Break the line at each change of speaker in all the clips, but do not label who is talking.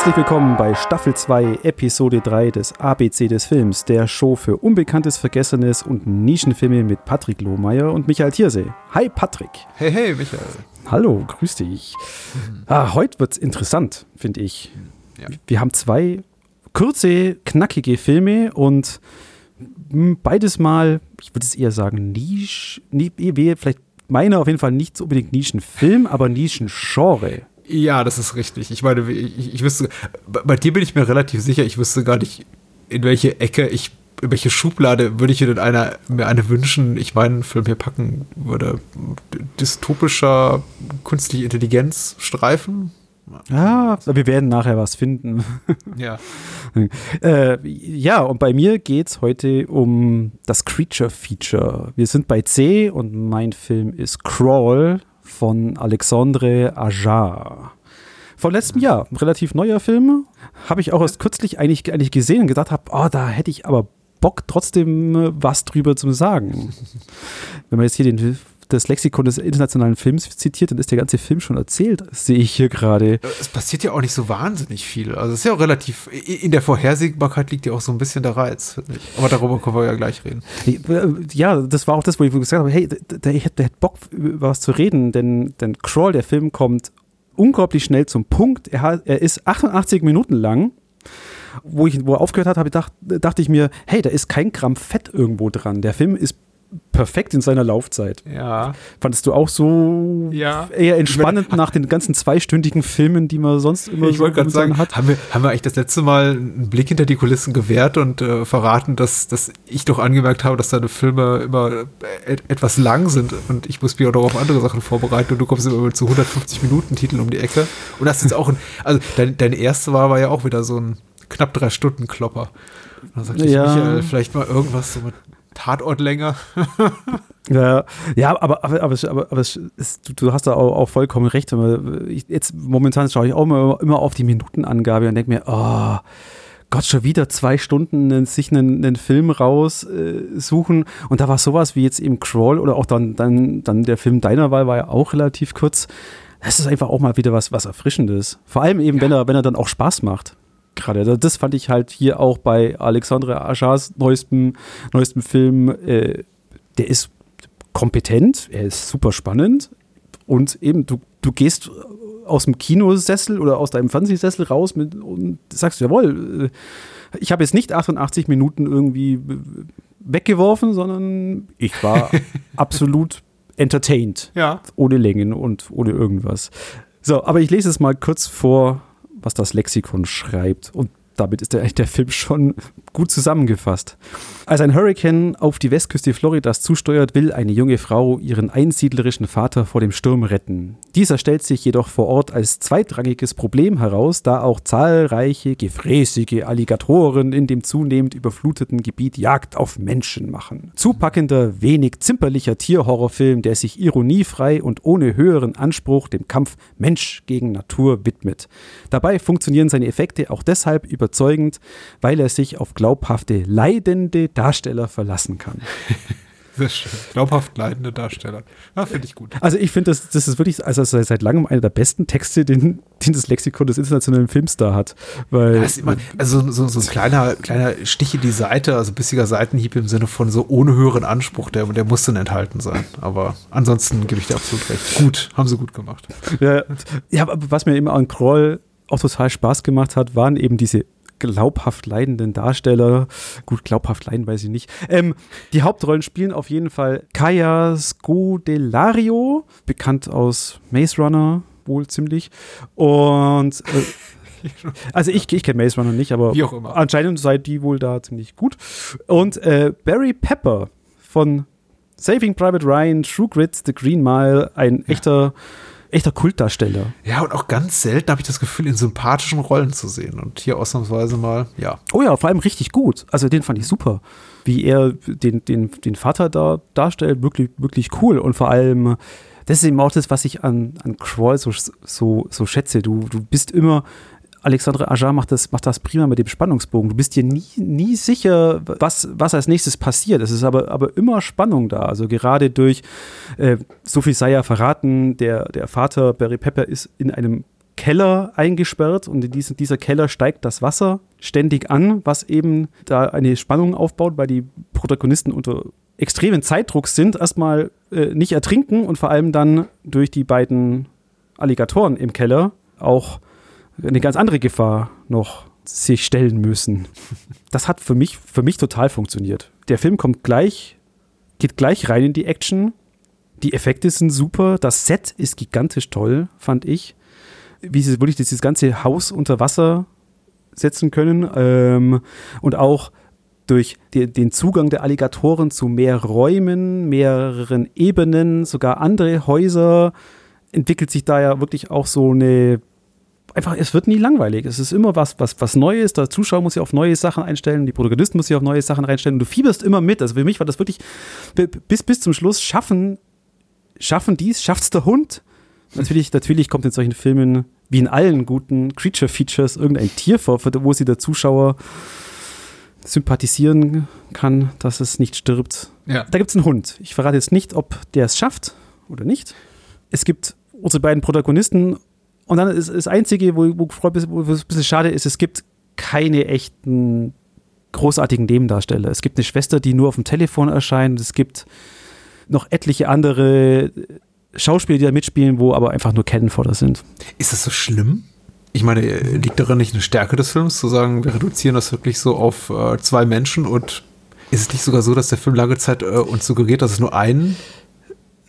Herzlich willkommen bei Staffel 2, Episode 3 des ABC des Films, der Show für Unbekanntes, Vergessenes und Nischenfilme mit Patrick Lohmeier und Michael Thiersee. Hi Patrick.
Hey, hey, Michael.
Hallo, grüß dich. Ah, heute wird's interessant, finde ich.
Ja.
Wir haben zwei kurze, knackige Filme und hm, beides mal, ich würde es eher sagen, Nisch, vielleicht meine auf jeden Fall nicht unbedingt Nischenfilm, aber Nischengenre.
Ja, das ist richtig. Ich meine, ich, ich wüsste, bei, bei dir bin ich mir relativ sicher, ich wüsste gar nicht, in welche Ecke ich, in welche Schublade würde ich mir denn einer, mir eine wünschen, ich meinen Film hier packen würde. Dystopischer künstliche Intelligenz Streifen?
Ja, wir werden nachher was finden.
Ja.
Äh, ja, und bei mir geht es heute um das Creature Feature. Wir sind bei C und mein Film ist Crawl von Alexandre Ajar. Von letztem Jahr, relativ neuer Film. Habe ich auch erst kürzlich eigentlich, eigentlich gesehen und gedacht habe, oh, da hätte ich aber Bock trotzdem äh, was drüber zu sagen. Wenn man jetzt hier den, das Lexikon des internationalen Films zitiert, dann ist der ganze Film schon erzählt, sehe ich hier gerade.
Es passiert ja auch nicht so wahnsinnig viel. Also es ist ja auch relativ, in der Vorhersehbarkeit liegt ja auch so ein bisschen der Reiz. Aber darüber können wir ja gleich reden.
Ja, das war auch das, wo ich gesagt habe, hey, der, hätte Bock, über was zu reden, denn, denn Crawl, der Film, kommt unglaublich schnell zum Punkt. Er, hat, er ist 88 Minuten lang. Wo, ich, wo er aufgehört hat, habe ich dacht, dachte ich mir, hey, da ist kein Gramm Fett irgendwo dran. Der Film ist perfekt in seiner Laufzeit.
Ja.
Fandest du auch so
Ja.
eher entspannend nach den ganzen zweistündigen Filmen, die man sonst immer
Ich wollte gerade sagen,
hat?
haben wir, haben wir eigentlich das letzte Mal einen Blick hinter die Kulissen gewährt und äh, verraten, dass, dass ich doch angemerkt habe, dass deine Filme immer äh, et etwas lang sind und ich muss mich auch noch auf andere Sachen vorbereiten und du kommst immer zu 150 Minuten Titeln um die Ecke. Und das ist jetzt auch ein, also dein, dein erste war, war ja auch wieder so ein knapp drei Stunden Klopper. Dann sagte
Ja.
ich, Michael, vielleicht mal irgendwas so mit Tatort länger.
Ja, ja aber, aber, aber, aber, ist, du, du hast da auch, auch vollkommen recht. Ich, jetzt momentan schaue ich auch immer, immer auf die Minutenangabe und denke mir, oh, Gott, schon wieder zwei Stunden äh, sich einen, einen Film raussuchen. Äh, und da war sowas wie jetzt eben Crawl oder auch dann, dann, dann der Film deiner Wahl war ja auch relativ kurz. Das ist einfach auch mal wieder was, was Erfrischendes. Vor allem eben, wenn, er, wenn er dann auch Spaß macht. Gerade. Also Das fand ich halt hier auch bei Alexandre Achars neuestem, neuestem Film. Äh, der ist kompetent, er ist super spannend und eben du, du gehst aus dem Kinosessel oder aus deinem Fernsehsessel raus mit, und sagst, jawohl, äh, ich habe jetzt nicht 88 Minuten irgendwie weggeworfen, sondern ich war absolut entertained,
Ja.
ohne Längen und ohne irgendwas. So, aber ich lese es mal kurz vor, was das Lexikon schreibt. Und damit ist der, der Film schon gut zusammengefasst. Als ein Hurricane auf die Westküste Floridas zusteuert, will eine junge Frau ihren einsiedlerischen Vater vor dem Sturm retten. Dieser stellt sich jedoch vor Ort als zweitrangiges Problem heraus, da auch zahlreiche gefräßige Alligatoren in dem zunehmend überfluteten Gebiet Jagd auf Menschen machen. Zupackender, wenig zimperlicher Tierhorrorfilm, der sich ironiefrei und ohne höheren Anspruch dem Kampf Mensch gegen Natur widmet. Dabei funktionieren seine Effekte auch deshalb überzeugend, weil er sich auf glaubhafte, leidende Darsteller verlassen kann.
Sehr schön. Glaubhaft leidende Darsteller. Ja, finde ich gut.
Also ich finde, das, das ist wirklich also seit langem einer der besten Texte, den, den das Lexikon des internationalen Films da hat. Weil,
immer, also so, so ein kleiner, kleiner Stich in die Seite, also bissiger Seitenhieb im Sinne von so ohne höheren Anspruch, der, der muss dann enthalten sein. Aber ansonsten gebe ich dir absolut recht. Gut, haben sie gut gemacht.
Ja, ja, aber was mir immer an Kroll auch total Spaß gemacht hat, waren eben diese glaubhaft leidenden Darsteller. Gut, glaubhaft leiden weiß ich nicht. Ähm, die Hauptrollen spielen auf jeden Fall Kaya Scodelario, bekannt aus Maze Runner, wohl ziemlich. Und äh, also ich, ich kenne Maze Runner nicht, aber anscheinend sei die wohl da ziemlich gut. Und äh, Barry Pepper von Saving Private Ryan, True Grit, The Green Mile, ein echter, echter Kultdarsteller.
Ja, und auch ganz selten habe ich das Gefühl, in sympathischen Rollen zu sehen. Und hier ausnahmsweise mal, ja.
Oh ja, vor allem richtig gut. Also den fand ich super. Wie er den, den, den Vater da darstellt, wirklich, wirklich cool. Und vor allem, das ist eben auch das, was ich an, an Crawl so, so, so schätze. Du, du bist immer, Alexandre Ajar macht das, macht das prima mit dem Spannungsbogen. Du bist dir nie, nie sicher, was, was als nächstes passiert. Es ist aber, aber immer Spannung da. Also gerade durch, äh, so sei ja verraten, der, der Vater Barry Pepper ist in einem Keller eingesperrt und in diesem, dieser Keller steigt das Wasser ständig an, was eben da eine Spannung aufbaut, weil die Protagonisten unter extremen Zeitdruck sind, erstmal äh, nicht ertrinken und vor allem dann durch die beiden Alligatoren im Keller auch eine ganz andere Gefahr noch sich stellen müssen. Das hat für mich, für mich total funktioniert. Der Film kommt gleich, geht gleich rein in die Action. Die Effekte sind super. Das Set ist gigantisch toll, fand ich. Wie sie wirklich dieses ganze Haus unter Wasser setzen können. Ähm, und auch durch die, den Zugang der Alligatoren zu mehr Räumen, mehreren Ebenen, sogar andere Häuser, entwickelt sich da ja wirklich auch so eine einfach, es wird nie langweilig. Es ist immer was, was, was Neues. Der Zuschauer muss sich auf neue Sachen einstellen, die Protagonisten muss sich auf neue Sachen einstellen. Und du fieberst immer mit. Also für mich war das wirklich bis, bis zum Schluss schaffen, schaffen dies, schafft's der Hund. Natürlich, natürlich kommt in solchen Filmen, wie in allen guten Creature-Features, irgendein Tier vor, wo sie der Zuschauer sympathisieren kann, dass es nicht stirbt. Ja. Da gibt es einen Hund. Ich verrate jetzt nicht, ob der es schafft oder nicht. Es gibt unsere beiden Protagonisten und dann ist das Einzige, wo, wo, wo es ein bisschen schade ist, es gibt keine echten großartigen Nebendarsteller. Es gibt eine Schwester, die nur auf dem Telefon erscheint. Es gibt noch etliche andere Schauspieler, die da mitspielen, wo aber einfach nur Kennenfodder sind.
Ist das so schlimm? Ich meine, liegt daran nicht eine Stärke des Films, zu sagen, wir reduzieren das wirklich so auf äh, zwei Menschen und ist es nicht sogar so, dass der Film lange Zeit äh, uns suggeriert, dass es nur einen,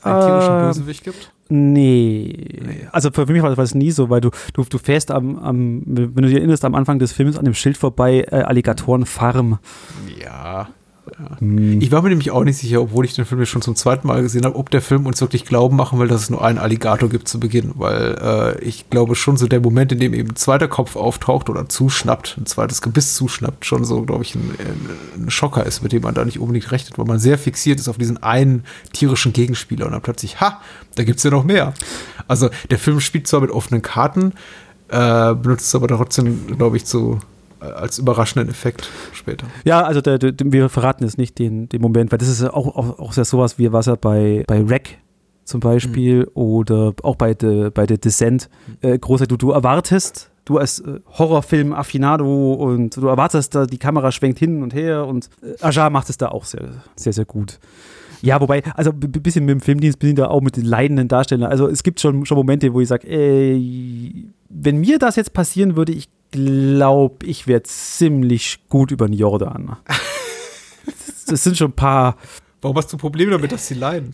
einen tierischen
äh, Bösewicht gibt? Nee. nee. Also für mich war das nie so, weil du, du, du fährst am, am, wenn du dir erinnerst, am Anfang des Films an dem Schild vorbei, äh, Alligatorenfarm.
Ja. Hm. Ich war mir nämlich auch nicht sicher, obwohl ich den Film jetzt schon zum zweiten Mal gesehen habe, ob der Film uns wirklich glauben machen will, dass es nur einen Alligator gibt zu Beginn. Weil äh, ich glaube schon so der Moment, in dem eben ein zweiter Kopf auftaucht oder zuschnappt, ein zweites Gebiss zuschnappt, schon so, glaube ich, ein, ein, Schocker ist, mit dem man da nicht unbedingt rechnet, weil man sehr fixiert ist auf diesen einen tierischen Gegenspieler und dann plötzlich, ha, da gibt es ja noch mehr. Also der Film spielt zwar mit offenen Karten, äh, benutzt es aber trotzdem, glaube ich, zu als überraschenden Effekt später.
Ja, also der, der, wir verraten jetzt nicht den, den Moment, weil das ist auch, auch, auch sehr sowas wie was er bei, bei Rack zum Beispiel mhm. oder auch bei The, bei The Descent äh, großer du, du erwartest, du als äh, Horrorfilm-Affinado und du erwartest, da die Kamera schwenkt hin und her und äh, Ajar macht es da auch sehr, sehr, sehr gut. Ja, wobei, also ein bisschen mit dem Filmdienst bin ich da auch mit den leidenden Darstellern. Also es gibt schon, schon Momente, wo ich sage, ey, wenn mir das jetzt passieren würde, ich glaube, ich werde ziemlich gut über den Jordan. das sind schon ein paar.
Warum hast du Probleme damit, dass sie leiden?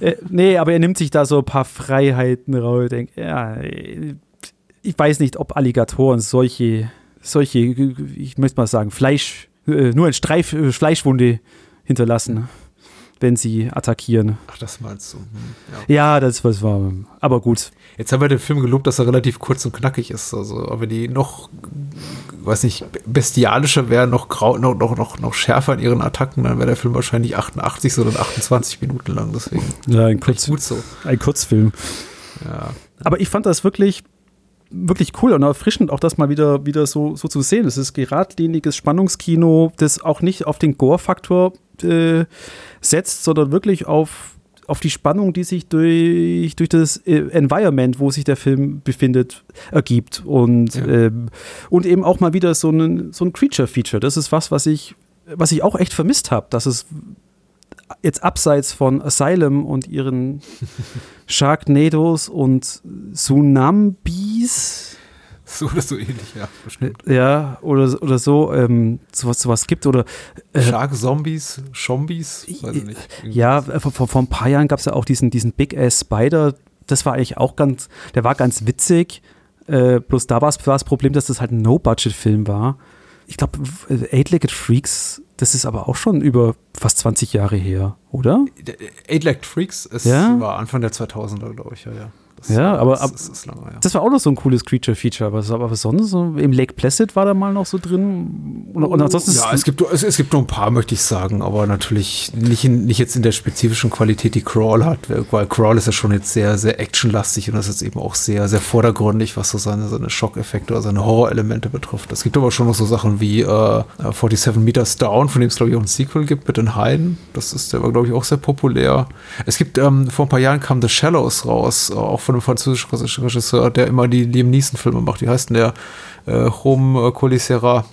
Äh, nee, aber er nimmt sich da so ein paar Freiheiten raus. Ich denke, ja, ich weiß nicht, ob Alligatoren solche, solche, ich möchte mal sagen, Fleisch, äh, nur ein Streif, äh, Fleischwunde hinterlassen wenn sie attackieren.
Ach, das meinst du. Hm,
ja. ja, das was war. Aber gut.
Jetzt haben wir den Film gelobt, dass er relativ kurz und knackig ist. Also, aber die noch, weiß nicht, bestialischer wären, noch, grau, noch, noch, noch, noch schärfer in ihren Attacken, dann wäre der Film wahrscheinlich 88, sondern 28 Minuten lang. Deswegen.
Ja, ein, Kurz, gut so. ein Kurzfilm. Ja. Aber ich fand das wirklich wirklich cool und erfrischend, auch das mal wieder, wieder so, so zu sehen. Es ist geradliniges Spannungskino, das auch nicht auf den Gore-Faktor äh, setzt, sondern wirklich auf, auf die Spannung, die sich durch, durch das äh, Environment, wo sich der Film befindet, ergibt. Und, ja. ähm, und eben auch mal wieder so ein, so ein Creature-Feature. Das ist was, was ich, was ich auch echt vermisst habe, dass es jetzt abseits von Asylum und ihren Sharknados und Tsunamis
so oder so ähnlich, ja,
bestimmt. Ja, oder, oder so, ähm, sowas, sowas gibt. Oder
äh, Shark-Zombies, Zombies, weiß ich nicht.
Ja, vor, vor, vor ein paar Jahren gab es ja auch diesen, diesen Big Ass Spider. Das war eigentlich auch ganz, der war ganz witzig. Äh, bloß da war das Problem, dass das halt ein No-Budget-Film war. Ich glaube, Eight-Legged Freaks, das ist aber auch schon über fast 20 Jahre her, oder?
Eight-Legged Freaks, es ja? war Anfang der 2000er, glaube ich, ja, ja.
Das ja, aber, ab, das, das, lange, ja. das war auch noch so ein cooles Creature-Feature. Aber, aber sonst, so, im Lake Placid war da mal noch so drin. Und, und
ansonsten ja, es gibt, es, es, gibt nur ein paar, möchte ich sagen, aber natürlich nicht, in, nicht jetzt in der spezifischen Qualität, die Crawl hat, weil Crawl ist ja schon jetzt sehr, sehr actionlastig und das ist eben auch sehr, sehr vordergründig, was so seine, seine Schockeffekte oder seine Horrorelemente betrifft. Es gibt aber schon noch so Sachen wie äh, 47 Meters Down, von dem es, glaube ich, auch ein Sequel gibt mit den Heiden. Das ist, der war, glaube ich, auch sehr populär. Es gibt, ähm, vor ein paar Jahren kam The Shallows raus, auch von einem französischen Regisseur, der immer die Liam Neeson-Filme macht. Wie heißt denn der? Äh, Home Colisera,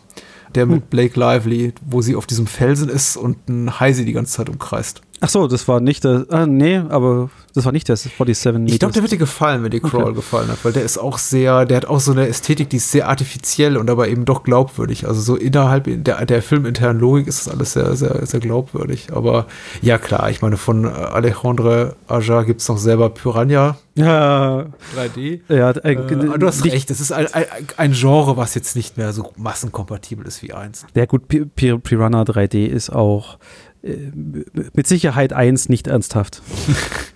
der mit hm. Blake Lively, wo sie auf diesem Felsen ist und ein Hai sie die ganze Zeit umkreist.
Ach so, das war nicht der. Ah, nee, aber das war nicht der 47
Meters. Ich glaube, der wird dir gefallen, wenn dir Crawl okay. gefallen hat, weil der ist auch sehr, der hat auch so eine Ästhetik, die ist sehr artifiziell und aber eben doch glaubwürdig. Also so innerhalb der, der filminternen Logik ist das alles sehr, sehr, sehr glaubwürdig. Aber ja, klar, ich meine, von Alejandro Aja gibt es noch selber Piranha.
Ja.
3D.
Ja, äh, äh,
du hast recht, es ist ein, ein, ein, Genre, was jetzt nicht mehr so massenkompatibel ist wie eins.
Ja, gut, Piranha 3D ist auch äh, mit Sicherheit eins nicht ernsthaft.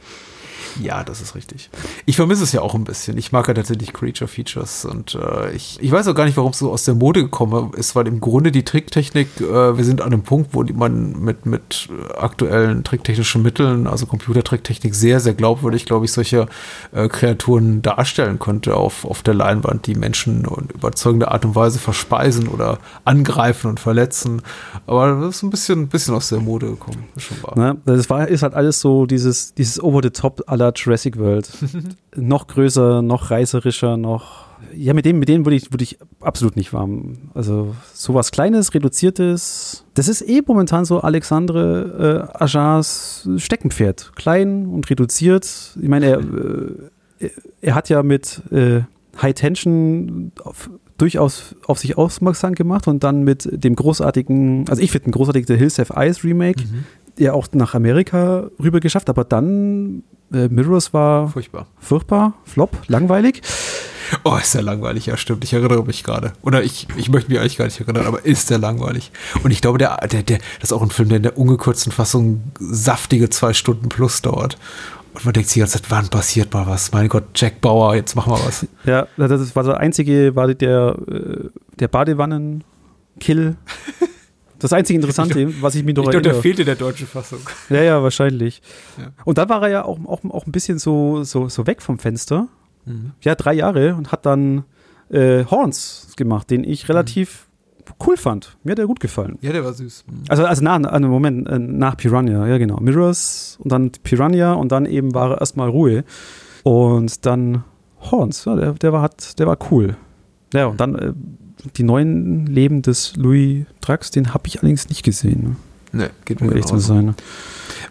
Ja, das ist richtig. Ich vermisse es ja auch ein bisschen. Ich mag ja tatsächlich Creature Features und äh, ich, ich weiß auch gar nicht, warum es so aus der Mode gekommen ist, weil im Grunde die Tricktechnik, äh, wir sind an einem Punkt, wo man mit, mit aktuellen tricktechnischen Mitteln, also Computertricktechnik, sehr, sehr glaubwürdig, glaube ich, solche äh, Kreaturen darstellen könnte auf, auf der Leinwand, die Menschen in überzeugender Art und Weise verspeisen oder angreifen und verletzen. Aber das ist ein bisschen, ein bisschen aus der Mode gekommen.
Das, ist schon wahr. Na, das war, ist halt alles so dieses, dieses Over-the-Top aller aller Jurassic World. noch größer, noch reißerischer, noch. Ja, mit dem, mit denen würde ich, würde ich absolut nicht warm. Also sowas Kleines, Reduziertes. Das ist eh momentan so Alexandre äh, Ajars Steckenpferd. Klein und reduziert. Ich meine, er, äh, er hat ja mit äh, High Tension auf, durchaus auf sich aufmerksam gemacht und dann mit dem großartigen, also ich finde ein großartiger Hills Have Eyes Remake, mhm. ja auch nach Amerika rüber geschafft, aber dann äh, Mirrors war
furchtbar.
Furchtbar, Flop, langweilig.
Oh, ist der langweilig, ja, stimmt. Ich erinnere mich gerade. Oder ich, ich möchte mich eigentlich gar nicht erinnern, aber ist der langweilig. Und ich glaube, der, der, der, das ist auch ein Film, der in der ungekürzten Fassung saftige zwei Stunden plus dauert. Und man denkt sich die ganze Zeit, wann passiert mal was? Mein Gott, Jack Bauer, jetzt machen wir was.
Ja, das war der einzige, war der, äh, der Badewannen-Kill. Das einzige Interessante,
ich
was ich mir
noch Ich glaube, der fehlt in der deutschen Fassung.
Ja, ja, wahrscheinlich. Ja. Und dann war er ja auch, auch, auch ein bisschen so, so, so weg vom Fenster. Mhm. Ja, drei Jahre und hat dann äh, Horns gemacht, den ich relativ mhm. cool fand. Mir hat er gut gefallen.
Ja, der war süß.
Mhm. Also, also nach, nach, Moment, äh, nach Piranha, ja genau. Mirrors und dann Piranha und dann eben war er erstmal Ruhe. Und dann Horns, ja, der, der, war, hat, der war cool. Ja, und dann äh, die neuen Leben des Louis Drax, den habe ich allerdings nicht gesehen.
Ne, nee, geht mir um zu sein. Ne?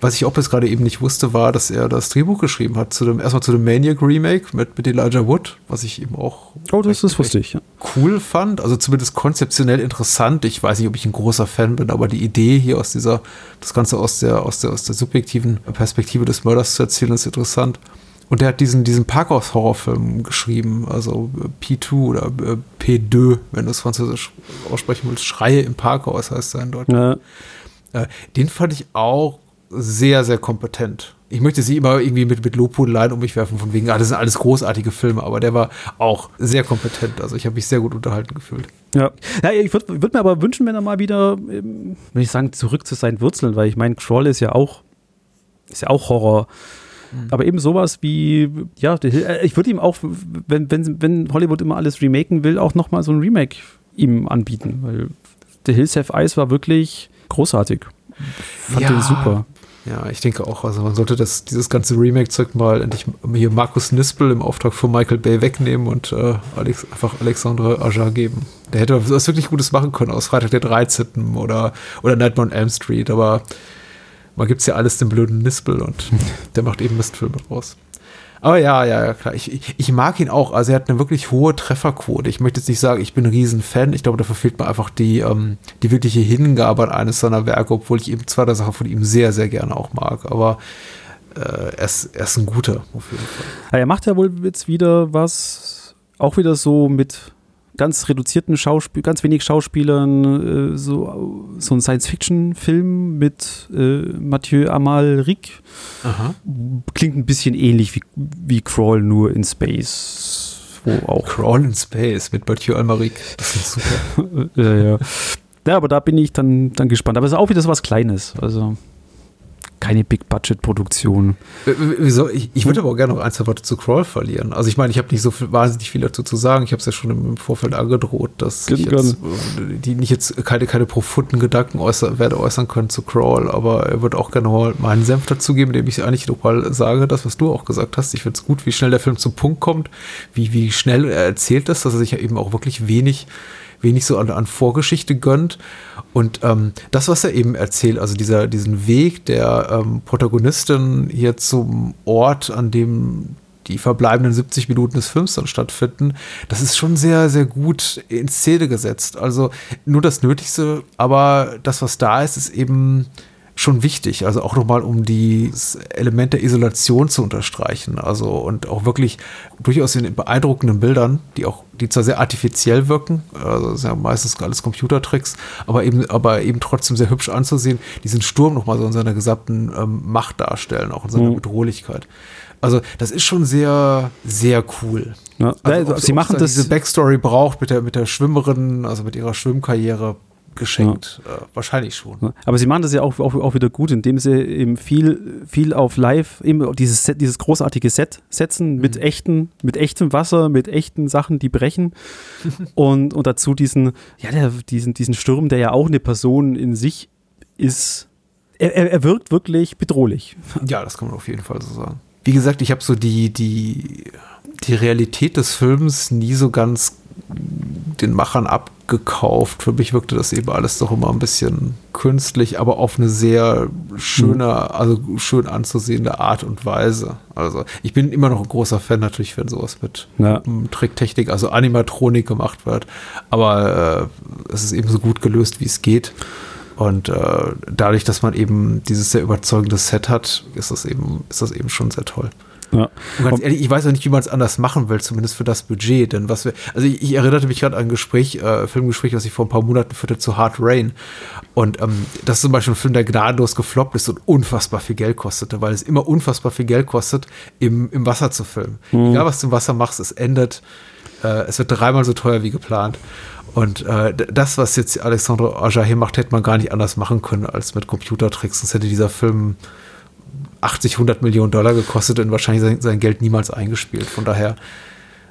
Was ich auch bis gerade eben nicht wusste, war, dass er das Drehbuch geschrieben hat, zu dem, erstmal zu dem Maniac Remake mit, mit Elijah Wood, was ich eben auch
oh, das, das wusste ich, ja.
cool fand. Also zumindest konzeptionell interessant. Ich weiß nicht, ob ich ein großer Fan bin, aber die Idee hier aus dieser, das Ganze aus der, aus der, aus der subjektiven Perspektive des Mörders zu erzählen, ist interessant. Und der hat diesen, diesen Parkhaus-Horrorfilm geschrieben, also P2 oder äh, P2, wenn du es französisch aussprechen willst. Schreie im Parkhaus heißt er in Deutschland. Ja. Äh, den fand ich auch sehr, sehr kompetent. Ich möchte sie immer irgendwie mit, mit Lobhudeleien um mich werfen, von wegen, ah, das sind alles großartige Filme, aber der war auch sehr kompetent. Also ich habe mich sehr gut unterhalten gefühlt.
Ja, ja ich würde würd mir aber wünschen, wenn er mal wieder, ähm, würde ich sagen, zurück zu seinen Wurzeln, weil ich meine, Crawl ist ja auch, ist ja auch Horror. Mhm. Aber eben sowas wie, ja, äh, ich würde ihm auch, wenn, wenn, wenn Hollywood immer alles remaken will, auch nochmal so ein Remake ihm anbieten, weil The Hills Have Eyes war wirklich großartig. Fand ja. den super.
Ja, ich denke auch, also man sollte das, dieses ganze Remake-Zeug mal endlich hier Markus Nispel im Auftrag von Michael Bay wegnehmen und äh, Alex, einfach Alexandre Aja geben. Der hätte was wirklich Gutes machen können aus Freitag der 13. oder, oder Nightmare on Elm Street, aber man gibt es ja alles dem blöden Nispel und der macht eben Mistfilme draus. Aber ja, ja, ja, klar. Ich, ich mag ihn auch. Also er hat eine wirklich hohe Trefferquote. Ich möchte jetzt nicht sagen, ich bin ein Riesen-Fan. Ich glaube, dafür fehlt mir einfach die, ähm, die wirkliche Hingabe an eines seiner Werke, obwohl ich eben zwei der Sachen von ihm sehr, sehr gerne auch mag. Aber äh, er, ist, er ist ein guter, auf jeden Fall.
Ja, er macht ja wohl jetzt wieder was, auch wieder so mit ganz reduzierten Schauspiel, ganz wenig Schauspielern, äh, so, so ein Science-Fiction-Film mit äh, Mathieu Amalric. Aha. Klingt ein bisschen ähnlich wie, wie Crawl, nur in Space.
Wo auch Crawl in Space mit Mathieu Amalric. Das ist
super. ja, ja. Ja, aber da bin ich dann, dann gespannt. Aber es ist auch wieder so was Kleines. Also keine Big-Budget-Produktion.
Wieso? Ich, ich würde aber auch gerne noch ein, zwei Worte zu Crawl verlieren. Also ich meine, ich habe nicht so viel, wahnsinnig viel dazu zu sagen. Ich habe es ja schon im Vorfeld angedroht, dass ich jetzt, äh, die nicht jetzt keine, keine profunden Gedanken äußern, werde äußern können zu Crawl, aber er wird auch gerne mal meinen Senf dazugeben, indem ich eigentlich nochmal sage, das, was du auch gesagt hast. Ich finde es gut, wie schnell der Film zum Punkt kommt, wie, wie schnell er erzählt ist, dass er sich ja eben auch wirklich wenig wenig so an, an Vorgeschichte gönnt. Und ähm, das, was er eben erzählt, also dieser, diesen Weg der ähm, Protagonistin hier zum Ort, an dem die verbleibenden 70 Minuten des Films dann stattfinden, das ist schon sehr, sehr gut in Szene gesetzt. Also nur das Nötigste, aber das, was da ist, ist eben schon wichtig. Also auch nochmal, um das Element der Isolation zu unterstreichen. Also und auch wirklich durchaus in beeindruckenden Bildern, die auch, die zwar sehr artifiziell wirken, also das sind ja meistens alles Computertricks, aber eben, aber eben trotzdem sehr hübsch anzusehen, diesen Sturm nochmal so in seiner gesamten ähm, Macht darstellen, auch in seiner mhm. Bedrohlichkeit. Also das ist schon sehr, sehr cool.
Ja, also, sie machen das.
Diese Backstory braucht mit der, mit der Schwimmerin, also mit ihrer Schwimmkarriere, geschenkt. Ja. Äh, wahrscheinlich schon.
Aber sie machen das ja auch, auch, auch wieder gut, indem sie eben viel, viel auf live, eben dieses, Set, dieses großartige Set setzen mit mhm. echten, mit echtem Wasser, mit echten Sachen, die brechen. und, und dazu diesen, ja, der, diesen, diesen Sturm, der ja auch eine Person in sich ist. Er, er, er wirkt wirklich bedrohlich.
Ja, das kann man auf jeden Fall so sagen. Wie gesagt, ich habe so die, die, die Realität des Films nie so ganz den Machern abgekauft. Für mich wirkte das eben alles doch immer ein bisschen künstlich, aber auf eine sehr schöne, also schön anzusehende Art und Weise. Also ich bin immer noch ein großer Fan natürlich, wenn sowas mit ja. Tricktechnik, also Animatronik gemacht wird. Aber äh, es ist eben so gut gelöst, wie es geht. Und äh, dadurch, dass man eben dieses sehr überzeugende Set hat, ist das eben, ist das eben schon sehr toll. Ja. Und ganz ehrlich, ich weiß auch nicht, wie man es anders machen will, zumindest für das Budget. Denn was wir, also ich, ich erinnerte mich gerade an ein Gespräch, äh, Filmgespräch, was ich vor ein paar Monaten führte zu Hard Rain. Und ähm, das ist zum Beispiel ein Film, der gnadenlos gefloppt ist und unfassbar viel Geld kostete, weil es immer unfassbar viel Geld kostet, im, im Wasser zu filmen. Mhm. Egal, was du im Wasser machst, es endet, äh, es wird dreimal so teuer wie geplant. Und äh, das, was jetzt Alexandre Aja hier macht, hätte man gar nicht anders machen können als mit Computertricks. Sonst hätte dieser Film 80, 100 Millionen Dollar gekostet und wahrscheinlich sein, sein Geld niemals eingespielt. Von daher,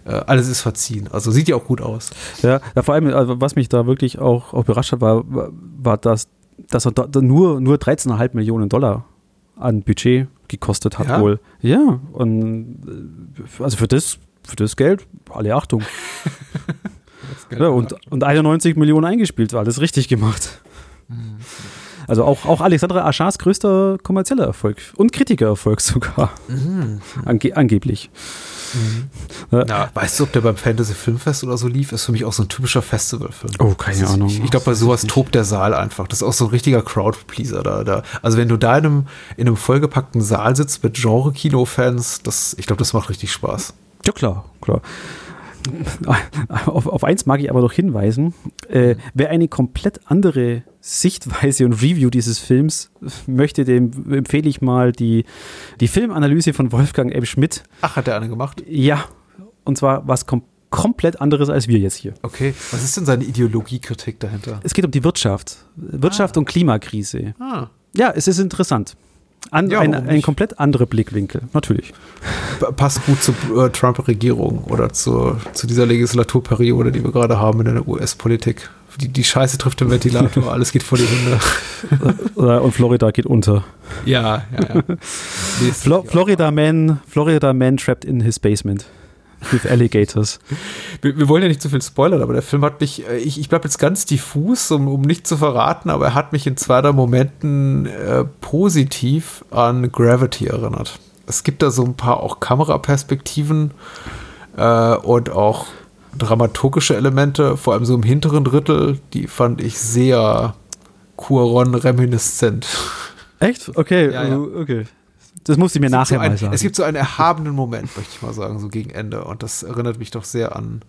äh, alles ist verziehen. Also sieht ja auch gut aus.
Ja, ja vor allem, also was mich da wirklich auch, auch überrascht hat, war, war dass, dass er da nur, nur 13,5 Millionen Dollar an Budget gekostet hat
ja?
wohl. Ja, und äh, also für das, für das Geld, alle Achtung. ja, und, und 91 Millionen eingespielt, war alles richtig gemacht. Mhm. Also auch, auch Alexandre Achars größter kommerzieller Erfolg und Kritikererfolg sogar. Mhm. Ange angeblich.
Mhm. Äh, ja, weißt du, ob der beim Fantasy Filmfest oder so lief? Ist für mich auch so ein typischer Festivalfilm.
Oh, keine
ist,
Ahnung.
Ich, ich glaube, bei sowas tobt der Saal einfach. Das ist auch so ein richtiger Crowdpleaser da. da. Also wenn du da in einem, in einem vollgepackten Saal sitzt mit Genre-Kino-Fans, ich glaube, das macht richtig Spaß.
Ja, klar, klar. Auf, auf eins mag ich aber noch hinweisen. Äh, wer eine komplett andere Sichtweise und Review dieses Films möchte, dem empfehle ich mal die, die Filmanalyse von Wolfgang M. Schmidt.
Ach, hat er eine gemacht?
Ja. Und zwar was kom komplett anderes als wir jetzt hier.
Okay. Was ist denn seine Ideologiekritik dahinter?
Es geht um die Wirtschaft. Wirtschaft ah. und Klimakrise. Ah. Ja, es ist interessant. An, ja, ein, ein komplett anderer Blickwinkel, natürlich.
Passt gut zur äh, Trump-Regierung oder zur, zu dieser Legislaturperiode, die wir gerade haben in der US-Politik. Die, die Scheiße trifft den Ventilator, alles geht vor die
Hunde. Und Florida geht unter.
Ja, ja, ja.
Flo Florida Man, Florida Man trapped in his basement. With Alligators.
Wir, wir, wollen ja nicht zu viel spoilern, aber der Film hat mich, äh, ich, ich bleibe jetzt ganz diffus, um, um nicht zu verraten, aber er hat mich in zwei, drei Momenten äh, positiv an Gravity erinnert. Es gibt da so ein paar auch Kameraperspektiven äh, und auch dramaturgische Elemente, vor allem so im hinteren Drittel, die fand ich sehr Cuaron-reminiszent.
Echt? Okay, ja, ja. okay. Das muss ich mir nachher
so ein,
mal sagen.
Es gibt so einen erhabenen Moment, möchte ich mal sagen, so gegen Ende. Und das erinnert mich doch sehr an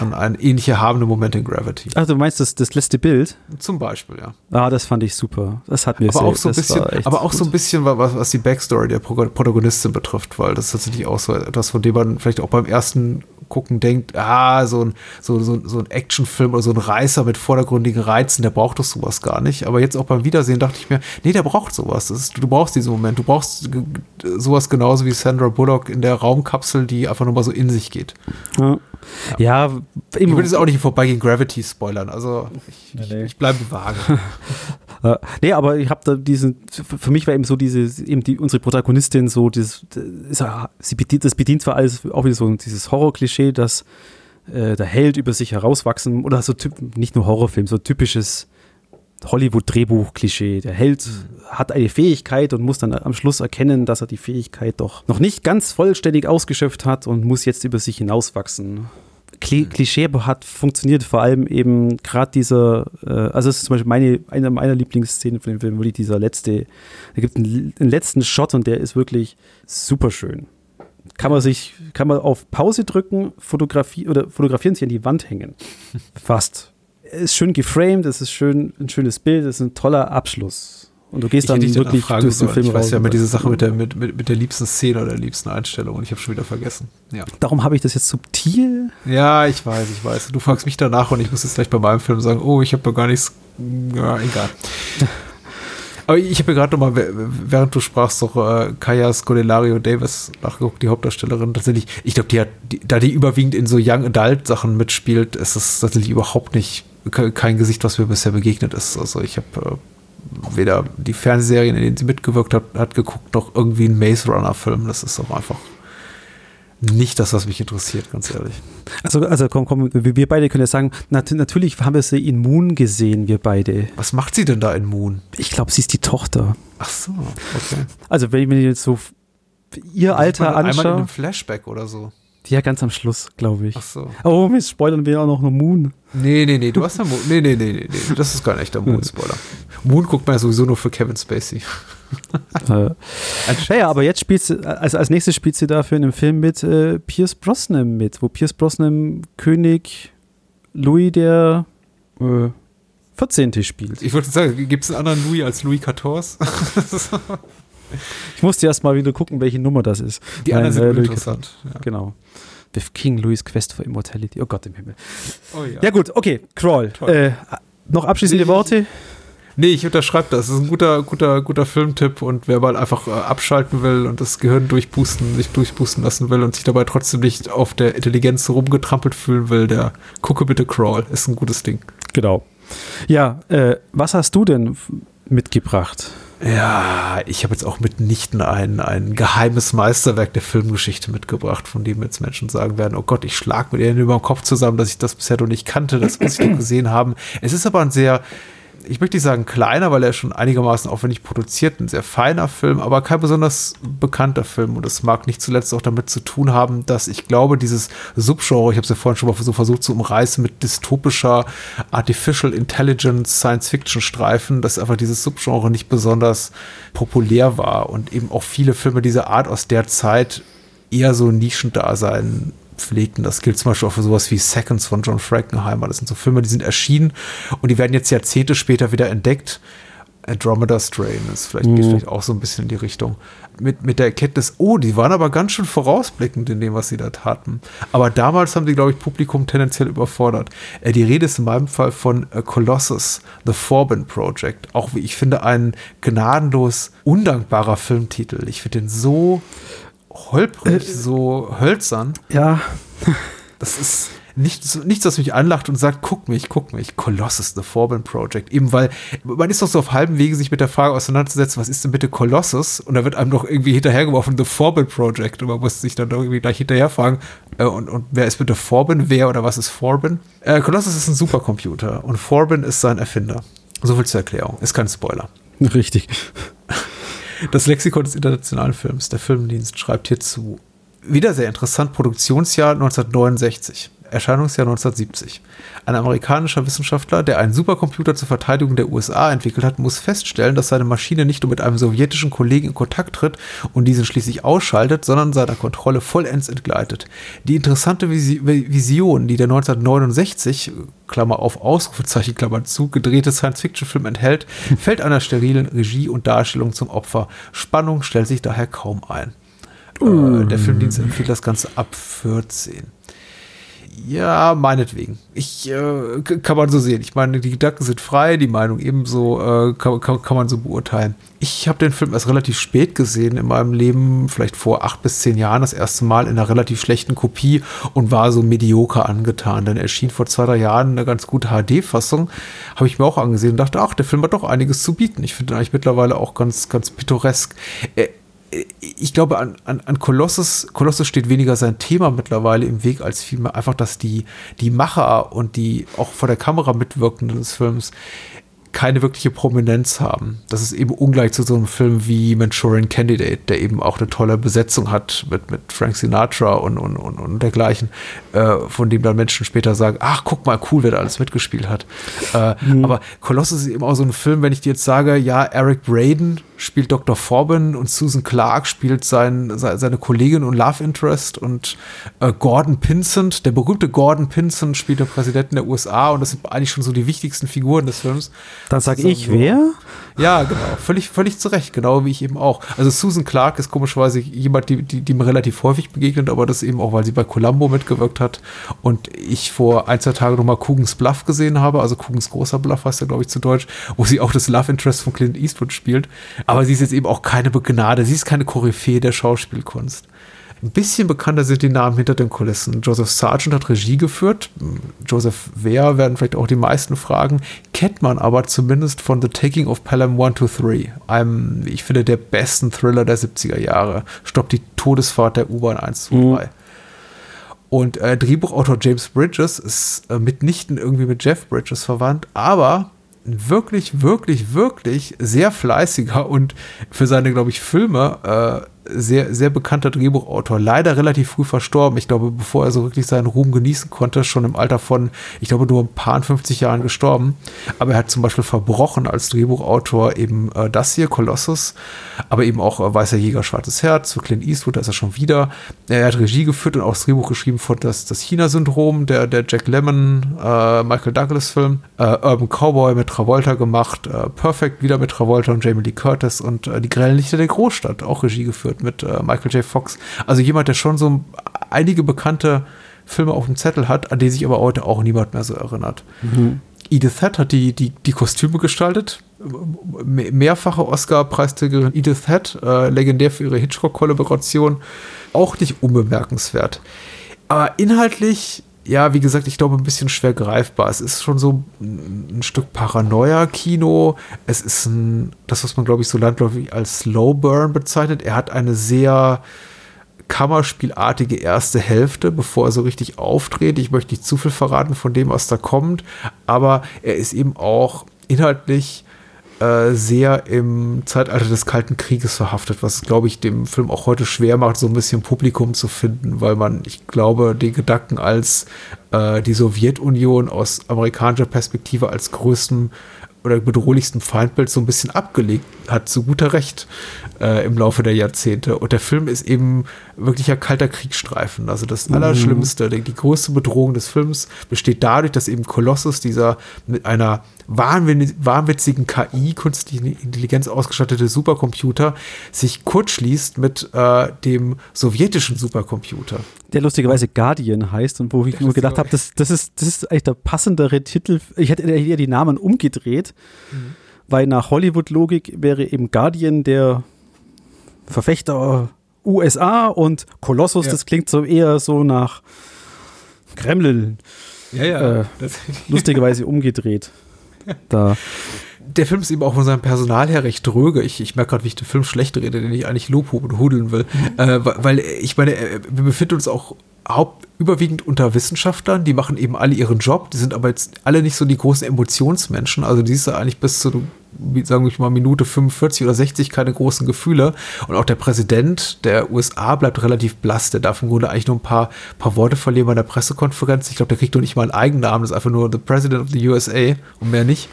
an, an ähnliche habende Momente in Gravity.
Ach, du meinst das, das letzte Bild?
Zum Beispiel, ja.
Ah, das fand ich super. Das hat mir
aber
sehr,
auch so ein bisschen, aber auch so ein
gut.
bisschen, was, was die Backstory der Pro- Protagonistin betrifft, weil das ist tatsächlich auch so etwas, von dem man vielleicht auch beim ersten Gucken denkt, ah, so ein, so, so, so ein Actionfilm oder so ein Reißer mit vordergründigen Reizen, der braucht doch sowas gar nicht. Aber jetzt auch beim Wiedersehen dachte ich mir, nee, der braucht sowas. Ist, du brauchst diesen Moment. Du brauchst sowas genauso wie Sandra Bullock in der Raumkapsel, die einfach nur mal so in sich geht.
Ja, ja
Ich würde es auch nicht Vorbeigehen Gravity spoilern. Also ich,
Nee, nee.
ich bleibe vage.
Äh, nee, aber ich habe da diesen, für mich war eben so diese, eben die, unsere Protagonistin so, das, das, ja- sie bedient, das bedient zwar alles auch wieder so dieses Horror-Klischee, dass äh, der Held über sich herauswachsen, oder so typ, nicht nur Horrorfilm, so typisches Hollywood-Drehbuch-Klischee. Der Held hat eine Fähigkeit und muss dann am Schluss erkennen, dass er die Fähigkeit doch noch nicht ganz vollständig ausgeschöpft hat und muss jetzt über sich hinauswachsen. Kli Klischee hat funktioniert vor allem eben gerade dieser, äh, also es ist zum Beispiel meine, eine meiner Lieblingsszenen von dem Film, wirklich dieser letzte, da gibt einen, einen letzten Shot und der ist wirklich super schön. Kann man sich, kann man auf Pause drücken, Fotografie oder fotografieren sich an die Wand hängen. Fast. Es ist schön geframed, es ist schön, ein schönes Bild, es ist ein toller Abschluss. Und du gehst dann
dich danach
wirklich
fragen
durch den. Film
Ich weiß
raus
ja
und
immer diese Sache mit der, mit, mit, mit der liebsten Szene oder der liebsten Einstellung und ich habe schon wieder vergessen. Ja.
Darum habe ich das jetzt subtil
ja, ich weiß, ich weiß. Du fragst mich danach und ich muss jetzt gleich bei meinem Film sagen, oh, ich habe gar nichts. Ja, egal. Aber ich habe mir gerade nochmal, während du sprachst, doch äh, Kaya Scodelario Davis nachgeguckt, die Hauptdarstellerin. Tatsächlich, ich glaube, die hat, die, da die überwiegend in so Young Adult Sachen mitspielt, ist es tatsächlich überhaupt nicht ke- kein Gesicht, was mir bisher begegnet ist. Also ich habe äh, weder die Fernsehserien, in denen sie mitgewirkt hat, hat geguckt, noch irgendwie einen Maze Runner Film. Das ist auch einfach nicht das, was mich interessiert, ganz ehrlich.
Also, also komm, komm, wir beide können ja sagen, nat natürlich haben wir sie in Moon gesehen, wir beide.
Was macht sie denn da in Moon?
Ich glaube, sie ist die Tochter.
Ach so, okay.
Also, wenn ich mir jetzt so ihr Alter
Einmal in
anschaue,
einem Flashback oder so.
Ja, ganz am Schluss, glaube ich.
Ach so.
Oh, wir spoilern wir auch noch eine Moon.
Nee, nee, nee, du hast ja Moon. Nee, nee, nee, nee, nee, das ist kein echter Moon-Spoiler. Moon guckt man ja sowieso nur für Kevin Spacey.
äh, naja, aber jetzt spielt sie, als, als nächstes spielt sie dafür in einem Film mit äh, Pierce Brosnan mit, wo Pierce Brosnan König Louis der äh, 14. spielt.
Ich wollte sagen, gibt es einen anderen Louis als Louis XIV?
Ich musste erst mal wieder gucken, welche Nummer das ist.
Die
Nein,
anderen sind
äh, Louis
uninteressant. Ja.
Genau. With King Louis Quest for Immortality. Oh Gott im Himmel.
Oh, ja.
Ja, gut, okay, Crawl. Äh, noch abschließende
Ich-
Worte?
Nee, ich unterschreibe das. Das ist ein guter, guter, guter Filmtipp und wer mal einfach äh, abschalten will und das Gehirn durchpusten, sich durchpusten lassen will und sich dabei trotzdem nicht auf der Intelligenz rumgetrampelt fühlen will, der gucke bitte Crawl. Ist ein gutes Ding.
Genau. Ja, äh, was hast du denn mitgebracht?
Ja, ich habe jetzt auch mitnichten ein, ein geheimes Meisterwerk der Filmgeschichte mitgebracht, von dem jetzt Menschen sagen werden, oh Gott, ich schlag mit ihnen über den Kopf zusammen, dass ich das bisher noch nicht kannte, das muss ich doch gesehen haben. Es ist aber ein sehr, ich möchte nicht sagen kleiner, weil er schon einigermaßen aufwendig produziert, ein sehr feiner Film, aber kein besonders bekannter Film. Und es mag nicht zuletzt auch damit zu tun haben, dass ich glaube, dieses Subgenre, ich habe es ja vorhin schon mal so versucht zu umreißen, mit dystopischer Artificial Intelligence Science-Fiction-Streifen, dass einfach dieses Subgenre nicht besonders populär war und eben auch viele Filme dieser Art aus der Zeit eher so Nischendasein pflegten. Das gilt zum Beispiel auch für sowas wie Seconds von John Frankenheimer. Das sind so Filme, die sind erschienen und die werden jetzt Jahrzehnte später wieder entdeckt. Andromeda Strain ist vielleicht, geht
Mhm.
vielleicht auch so ein bisschen in die Richtung. Mit, mit der Erkenntnis, oh, die waren aber ganz schön vorausblickend in dem, was sie da taten. Aber damals haben die, glaube ich, Publikum tendenziell überfordert. Äh, die Rede ist in meinem Fall von äh, Colossus, The Forbin Project. Auch wie ich finde, ein gnadenlos undankbarer Filmtitel. Ich finde den so holprig, so hölzern.
Ja,
Das ist nichts, nichts, was mich anlacht und sagt, guck mich, guck mich. Colossus, The Forbin Project. Eben weil, man ist doch so auf halbem Wege, sich mit der Frage auseinanderzusetzen, was ist denn bitte Colossus? Und da wird einem doch irgendwie hinterhergeworfen, The Forbin Project. Und man muss sich dann doch irgendwie gleich hinterher fragen, äh, und, und wer ist bitte Forbin? Wer oder was ist Forbin? Äh, Colossus ist ein Supercomputer und Forbin ist sein Erfinder. So viel zur Erklärung. Ist kein Spoiler.
richtig.
Das Lexikon des internationalen Films, der Filmdienst, schreibt hierzu. wieder sehr interessant, Produktionsjahr 1969. Erscheinungsjahr 1970. Ein amerikanischer Wissenschaftler, der einen Supercomputer zur Verteidigung der USA entwickelt hat, muss feststellen, dass seine Maschine nicht nur mit einem sowjetischen Kollegen in Kontakt tritt und diesen schließlich ausschaltet, sondern seiner Kontrolle vollends entgleitet. Die interessante Vision, die der 1969, Klammer auf Ausrufezeichen, Klammer zu, gedrehte Science-Fiction-Film enthält, fällt einer sterilen Regie und Darstellung zum Opfer. Spannung stellt sich daher kaum ein. Uh. der Filmdienst empfiehlt das Ganze ab 14. Ja, meinetwegen. Ich äh, kann man so sehen. Ich meine, die Gedanken sind frei, die Meinung ebenso äh, kann, kann, kann, man so beurteilen. Ich habe den Film erst relativ spät gesehen in meinem Leben, vielleicht vor acht bis zehn Jahren, das erste Mal in einer relativ schlechten Kopie und war so medioker angetan. Dann erschien vor zwei, drei Jahren eine ganz gute HD-Fassung, habe ich mir auch angesehen und dachte, ach, der Film hat doch einiges zu bieten. Ich finde ihn eigentlich mittlerweile auch ganz, ganz pittoresk. Er, ich glaube, an, an, an Kolossus, Kolossus steht weniger sein Thema mittlerweile im Weg, als vielmehr einfach, dass die, die Macher und die auch vor der Kamera mitwirkenden des Films keine wirkliche Prominenz haben. Das ist eben ungleich zu so einem Film wie Manchurian Candidate, der eben auch eine tolle Besetzung hat mit, mit Frank Sinatra und, und, und, und dergleichen, äh, von dem dann Menschen später sagen, ach, guck mal, cool, wer da alles mitgespielt hat. Äh, mhm. Aber Colossus ist eben auch so ein Film, wenn ich dir jetzt sage, ja, Eric Braden spielt Dr. Forbin und Susan Clark spielt sein, seine Kollegin und Love Interest und äh, Gordon Pinsent, der berühmte Gordon Pinsent spielt der Präsidenten der USA und das sind eigentlich schon so die wichtigsten Figuren des Films.
Dann sage ich, so, wer?
Ja, genau. Völlig, völlig zu Recht, genau wie ich eben auch. Also Susan Clark ist komischerweise jemand, die, die, die mir relativ häufig begegnet, aber das eben auch, weil sie bei Columbo mitgewirkt hat und ich vor ein, zwei Tagen nochmal Kugens Bluff gesehen habe, also Kugens großer Bluff heißt er, glaube ich, zu Deutsch, wo sie auch das Love Interest von Clint Eastwood spielt. Aber sie ist jetzt eben auch keine Begnade, sie ist keine Koryphäe der Schauspielkunst. Ein bisschen bekannter sind die Namen hinter den Kulissen. Joseph Sargent hat Regie geführt. Joseph Wehr werden vielleicht auch die meisten fragen. Kennt man aber zumindest von The Taking of Pelham 123, einem, wie ich finde, der besten Thriller der 70er Jahre. Stoppt die Todesfahrt der U-Bahn 123. Mhm. Und äh, Drehbuchautor James Bridges ist äh, mitnichten irgendwie mit Jeff Bridges verwandt, aber wirklich, wirklich, wirklich sehr fleißiger und für seine, glaube ich, Filme äh, sehr, sehr bekannter Drehbuchautor, leider relativ früh verstorben. Ich glaube, bevor er so wirklich seinen Ruhm genießen konnte, schon im Alter von, ich glaube, nur ein paar 50 Jahren gestorben. Aber er hat zum Beispiel verbrochen als Drehbuchautor eben äh, das hier, Kolossus, aber eben auch äh, Weißer Jäger, Schwarzes Herz, für Clint Eastwood, da ist er schon wieder. Er hat Regie geführt und auch das Drehbuch geschrieben von das, das China-Syndrom, der, der Jack Lemmon, äh, Michael Douglas-Film, äh, Urban Cowboy mit Travolta gemacht, äh, Perfect wieder mit Travolta und Jamie Lee Curtis und äh, Die grellen Lichter der Großstadt, auch Regie geführt mit, mit äh, Michael J. Fox. Also jemand, der schon so einige bekannte Filme auf dem Zettel hat, an die sich aber heute auch niemand mehr so erinnert. Mhm. Edith Head hat die, die, die Kostüme gestaltet. Mehrfache Oscar-Preisträgerin Edith Head, äh, legendär für ihre Hitchcock-Kollaboration. Auch nicht unbemerkenswert. Aber inhaltlich ja, wie gesagt, ich glaube, ein bisschen schwer greifbar. Es ist schon so ein, Stück Paranoia-Kino. Es ist ein, das, was man, glaube ich, so landläufig als Slow Burn bezeichnet. Er hat eine sehr Kammerspielartige erste Hälfte, bevor er so richtig auftritt. Ich möchte nicht zu viel verraten von dem, was da kommt, aber er ist eben auch inhaltlich äh, sehr im Zeitalter des Kalten Krieges verhaftet, was, glaube ich, dem Film auch heute schwer macht, so ein bisschen Publikum zu finden, weil man, ich glaube, den Gedanken als äh, die Sowjetunion aus amerikanischer Perspektive als größten oder bedrohlichsten Feindbild so ein bisschen abgelegt hat, zu guter Recht äh, im Laufe der Jahrzehnte. Und der Film ist eben wirklich ein kalter Kriegsstreifen. Also das mhm. Allerschlimmste, die, die größte Bedrohung des Films besteht dadurch, dass eben Kolossus, dieser mit einer wahnwitzigen KI, künstliche Intelligenz ausgestattete Supercomputer, sich kurzschließt mit äh, dem sowjetischen Supercomputer.
Der lustigerweise Guardian heißt und wo ich nur gedacht habe, das, das, ist, das ist eigentlich der passendere Titel. Ich hätte eher die Namen umgedreht, mhm. weil nach Hollywood-Logik wäre eben Guardian der Verfechter USA und Kolossus, ja. das klingt so eher so nach Kreml.
Ja, ja.
Äh, lustigerweise umgedreht. Da.
Der Film ist eben auch von seinem Personal her recht dröge. Ich, ich merke gerade, wie ich den Film schlecht rede, den ich eigentlich lobhuben und hudeln will. Mhm. Äh, weil ich meine, äh, wir befinden uns auch haupt, überwiegend unter Wissenschaftlern, die machen eben alle ihren Job, die sind aber jetzt alle nicht so die großen Emotionsmenschen. Also die ist ja eigentlich bis zu sagen wir mal, Minute 45 oder 60 keine großen Gefühle. Und auch der Präsident der USA bleibt relativ blass. Der darf im Grunde eigentlich nur ein paar, paar Worte verlieren bei der Pressekonferenz. Ich glaube, der kriegt doch nicht mal einen Eigennamen. Das ist einfach nur The President of the USA und mehr nicht.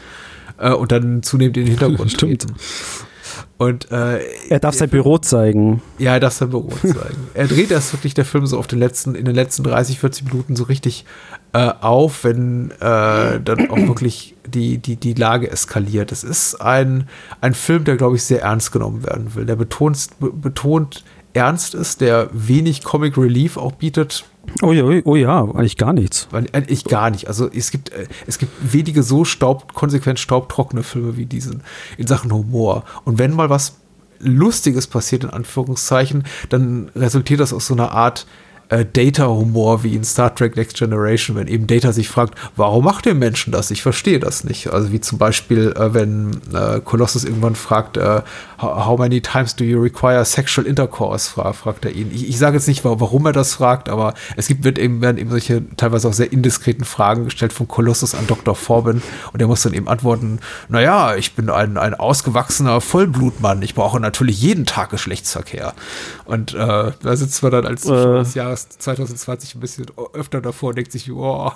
Äh, und dann zunehmend in den Hintergrund
Stimmt.
treten. Und äh,
Er darf sein Büro zeigen.
ja, er darf sein Büro zeigen. er dreht erst wirklich der Film so auf den letzten, in den letzten 30, 40 Minuten so richtig äh, auf, wenn äh, dann auch wirklich die, die, die Lage eskaliert. Es ist ein, ein Film, der, glaube ich, sehr ernst genommen werden will. Der betont, be- betont ernst ist, der wenig Comic Relief auch bietet.
Oh ja, oh ja, eigentlich gar nichts.
Weil, äh, Ich gar nicht. Also es gibt, äh, es gibt wenige so staub, konsequent staubtrockene Filme wie diesen in Sachen Humor. Und wenn mal was Lustiges passiert, in Anführungszeichen, dann resultiert das aus so einer Art äh, Data-Humor wie in Star Trek Next Generation, wenn eben Data sich fragt, warum macht der Menschen das? Ich verstehe das nicht. Also wie zum Beispiel, äh, wenn äh, Colossus irgendwann fragt, äh, how, many times do you require sexual intercourse? Fra fragt er ihn. Ich, ich sage jetzt nicht, wa- warum er das fragt, aber es gibt, wird eben, werden eben solche teilweise auch sehr indiskreten Fragen gestellt von Colossus an Dr. Forbin und er muss dann eben antworten, naja, ich bin ein, ein ausgewachsener Vollblutmann, ich brauche natürlich jeden Tag Geschlechtsverkehr. Und äh, da sitzt man dann als
Äh.
des Jahres 2020 ein bisschen öfter davor denkt sich, oh,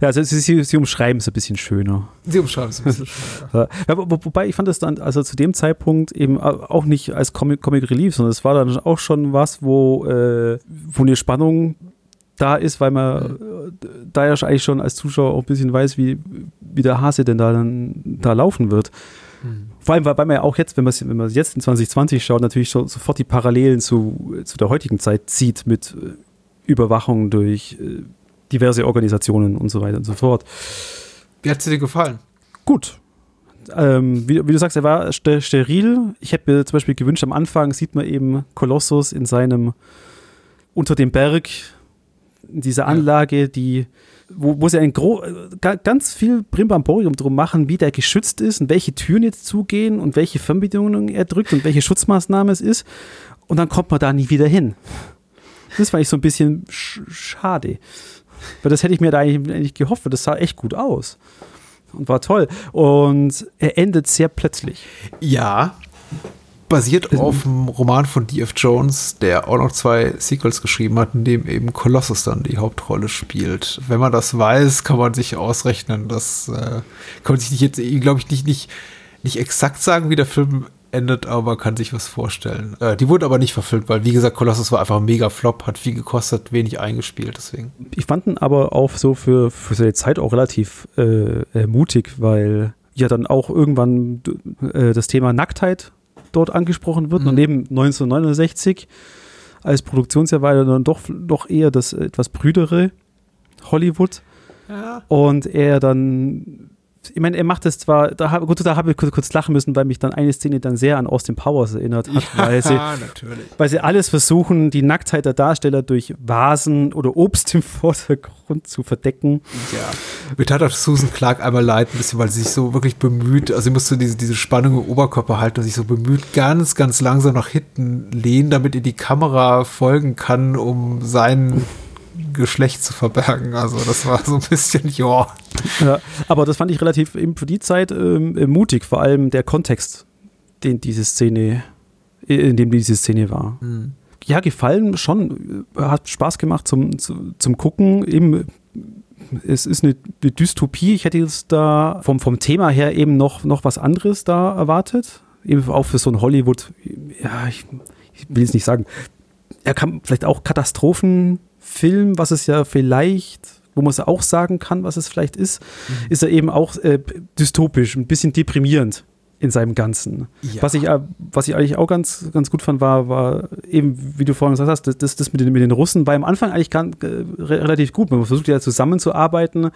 Ja, also sie, sie, sie umschreiben es ein bisschen schöner.
sie umschreiben es ein bisschen schneller.
Ja, wo, wo- wobei ich fand das dann, also zu dem Zeitpunkt eben au- auch nicht als Comic, Comic Relief, sondern es war dann auch schon was, wo, äh, wo eine Spannung da ist, weil man äh, da ja eigentlich schon als Zuschauer auch ein bisschen weiß, wie, wie der Hase denn da dann da laufen wird. Vor allem, weil man ja auch jetzt, wenn man wenn man jetzt in 2020 schaut, natürlich schon sofort die Parallelen zu, zu der heutigen Zeit zieht mit äh, Überwachung durch äh, diverse Organisationen und so weiter und so fort.
Wie hat es dir gefallen?
Gut. Ähm, wie, wie du sagst, er war ster steril. Ich hätte mir zum Beispiel gewünscht, am Anfang sieht man eben Kolossus in seinem unter dem Berg, in dieser Anlage, die, wo, wo sie ein gro ga- ganz viel Brimbamborium drum machen, wie der geschützt ist und welche Türen jetzt zugehen und welche Fernbedienungen er drückt und welche Schutzmaßnahme es ist. Und dann kommt man da nie wieder hin. Das fand ich so ein bisschen sch schade. Weil das hätte ich mir da eigentlich, eigentlich gehofft, weil das sah echt gut aus. Und war toll. Und er endet sehr plötzlich.
Ja, basiert auf dem Roman von D.F. Jones, der auch noch zwei Sequels geschrieben hat, in dem eben Colossus dann die Hauptrolle spielt. Wenn man das weiß, kann man sich ausrechnen. Das äh, kann man sich nicht jetzt, glaube ich, nicht, nicht, nicht exakt sagen, wie der Film endet, aber kann sich was vorstellen. Äh, die wurde aber nicht verfilmt, weil, wie gesagt, Colossus war einfach ein mega Flop, hat viel gekostet, wenig eingespielt, deswegen.
Ich fand ihn aber auch so für, für seine Zeit auch relativ äh, äh, mutig, weil ja dann auch irgendwann äh, das Thema Nacktheit dort angesprochen wird.
Mhm.
Und neben 1969 als Produktionsjahr war dann doch, doch eher das etwas brüdere Hollywood.
Ja.
Und er dann, ich meine, er macht es zwar, da habe gut, da habe ich kurz, kurz lachen müssen, weil mich dann eine Szene dann sehr an Austin Powers erinnert hat, weil sie,
natürlich.
weil sie alles versuchen, die Nacktheit der Darsteller durch Vasen oder Obst im Vordergrund zu verdecken.
Ja. Mir tat auch Susan Clark einmal leid, ein bisschen, weil sie sich so wirklich bemüht, also sie musste diese, diese Spannung im Oberkörper halten und sich so bemüht, ganz, ganz langsam nach hinten lehnen, damit ihr die Kamera folgen kann, um sein Geschlecht zu verbergen. Also das war so ein bisschen, ja.
Ja, aber das fand ich relativ eben für die Zeit ähm, äh, mutig, vor allem der Kontext, den diese Szene, äh, in dem diese Szene war. Ja, gefallen schon, äh, hat Spaß gemacht zum, zu, zum Gucken. Eben, es ist eine, eine Dystopie. Ich hätte jetzt da vom, vom Thema her eben noch, noch was anderes da erwartet. Eben auch für so ein Hollywood, ja, ich, ich will es nicht sagen. Er kann vielleicht auch Katastrophenfilm, was es ja vielleicht, wo man es auch sagen kann, was es vielleicht ist, ist er eben auch äh, dystopisch, ein bisschen deprimierend in seinem Ganzen.
Ja.
Was ich, äh, was ich eigentlich auch ganz, ganz gut fand, war, war eben, wie du vorhin gesagt hast, das, das, das mit, den, mit den Russen war am Anfang eigentlich ganz, äh, re relativ gut. Man versucht ja zusammenzuarbeiten,